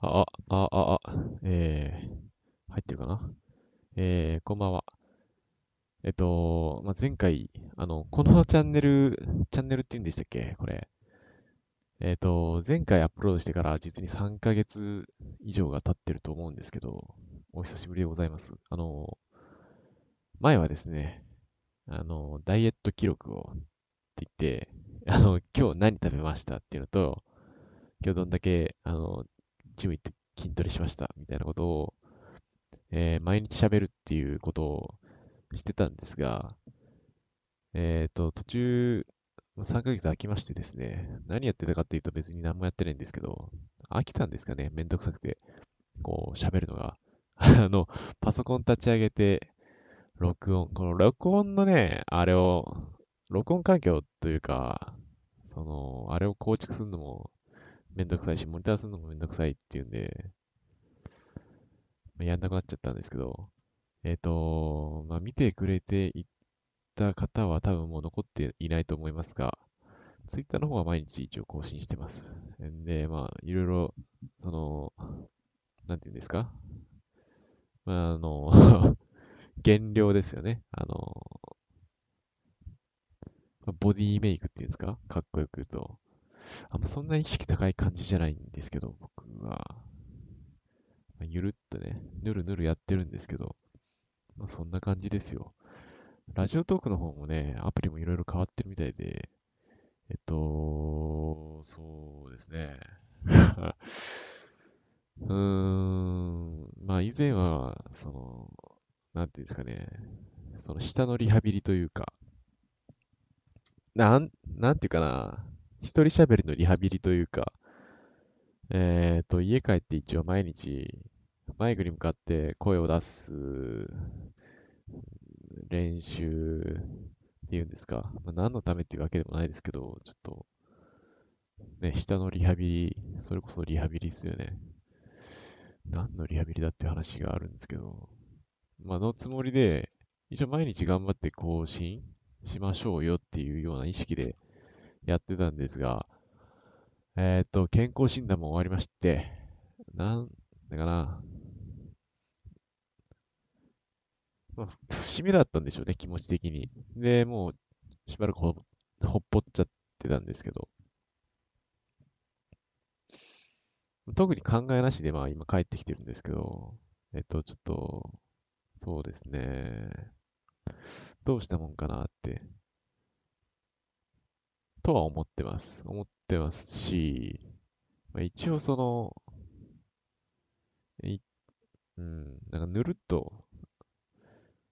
あ、あ、あ、あ、えー、入ってるかな？えー、こんばんは。えっと、まあ、前回、あの、このチャンネル、チャンネルって言うんでしたっけ？これ。えっと、前回アップロードしてから実に3ヶ月以上が経ってると思うんですけど、お久しぶりでございます。あの、前はですね、あの、ダイエット記録をって言って、あの、今日何食べましたっていうのと、今日どんだけ、あの、ジム行って筋トレしましたみたいなことを、えー、毎日喋るっていうことをしてたんですが、えっ、ー、と、途中、3ヶ月空きましてですね、何やってたかっていうと別に何もやってないんですけど、飽きたんですかね、めんどくさくて、こう、喋るのが。あの、パソコン立ち上げて、録音、この録音のね、あれを、録音環境というか、その、あれを構築するのもめんどくさいし、モニターするのもめんどくさいっていうんで、まあ、やんなくなっちゃったんですけど、えっ、ー、と、まあ、見てくれていった方は多分もう残っていないと思いますが、ツイッターの方は毎日一応更新してます。んで、まあ、いろいろ、その、なんていうんですか？まあ、あの 減量ですよね。あの、ボディメイクっていうんですか？かっこよく言うと。あんまそんな意識高い感じじゃないんですけど、僕は。まあ、ゆるっとね、ぬるぬるやってるんですけど、まあ、そんな感じですよ。ラジオトークの方もね、アプリもいろいろ変わってるみたいで、えっと、そうですね。うーん、まあ以前は、その、なんていうんですかね、その下のリハビリというか、なん、なんていうかな、一人喋りのリハビリというか、えっ、ー、と、家帰って一応毎日、マイクに向かって声を出す練習っていうんですか。まあ、何のためっていうわけでもないですけど、ちょっと、ね、下のリハビリ、それこそリハビリですよね。何のリハビリだっていう話があるんですけど、まあ、のつもりで、一応毎日頑張って更新しましょうよっていうような意識でやってたんですが、えっ、ー、と、健康診断も終わりまして、なんだかな、まあ、節目だったんでしょうね、気持ち的に。で、もう、しばらくほほっぽっちゃってたんですけど、特に考えなしで、まあ、今帰ってきてるんですけど、えっと、ちょっと、そうですね、どうしたもんかなって。とは思ってます。思ってますし、まあ、一応その、い、うん、なんかぬるっと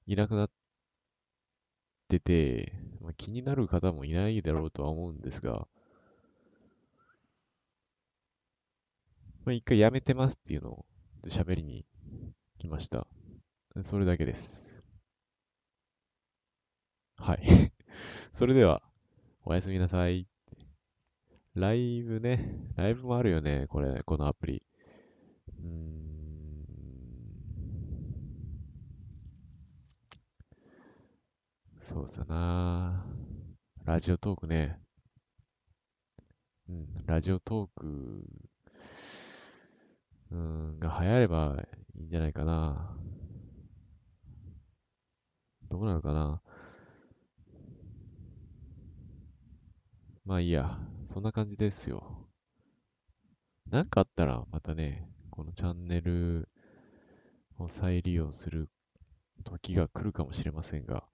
いなくなってて、まあ、気になる方もいないだろうとは思うんですが、まあ、一回やめてますっていうのを喋りに来ました。それだけです。はい。それでは、おやすみなさい。ライブね。ライブもあるよね。これ、このアプリ。うーん。そうさなラジオトークね。うん、ラジオトーク、うん、が流行ればいいんじゃないかな。どうなのかな。まあいいや。そんな感じですよ。なんかあったら、またね、このチャンネルを再利用する時が来るかもしれませんが、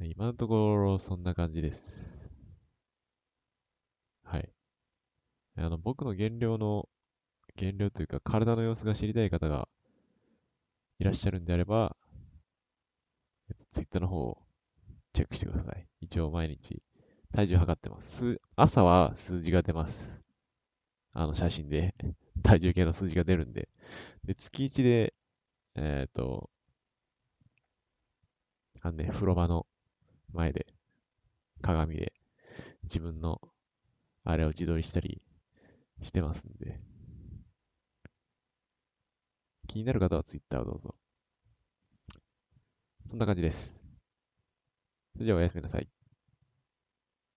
今のところそんな感じです。はい。あの、僕の減量の、減量というか体の様子が知りたい方がいらっしゃるんであれば、えっと、ツイッターの方をチェックしてください。一応毎日体重測ってます。朝は数字が出ます。あの写真で体重計の数字が出るんで。で、月1で、えっ、ー、と、あのね、風呂場の前で、鏡で自分のあれを自撮りしたりしてますんで。気になる方は Twitter をどうぞ。そんな感じです。それではおやすみなさい。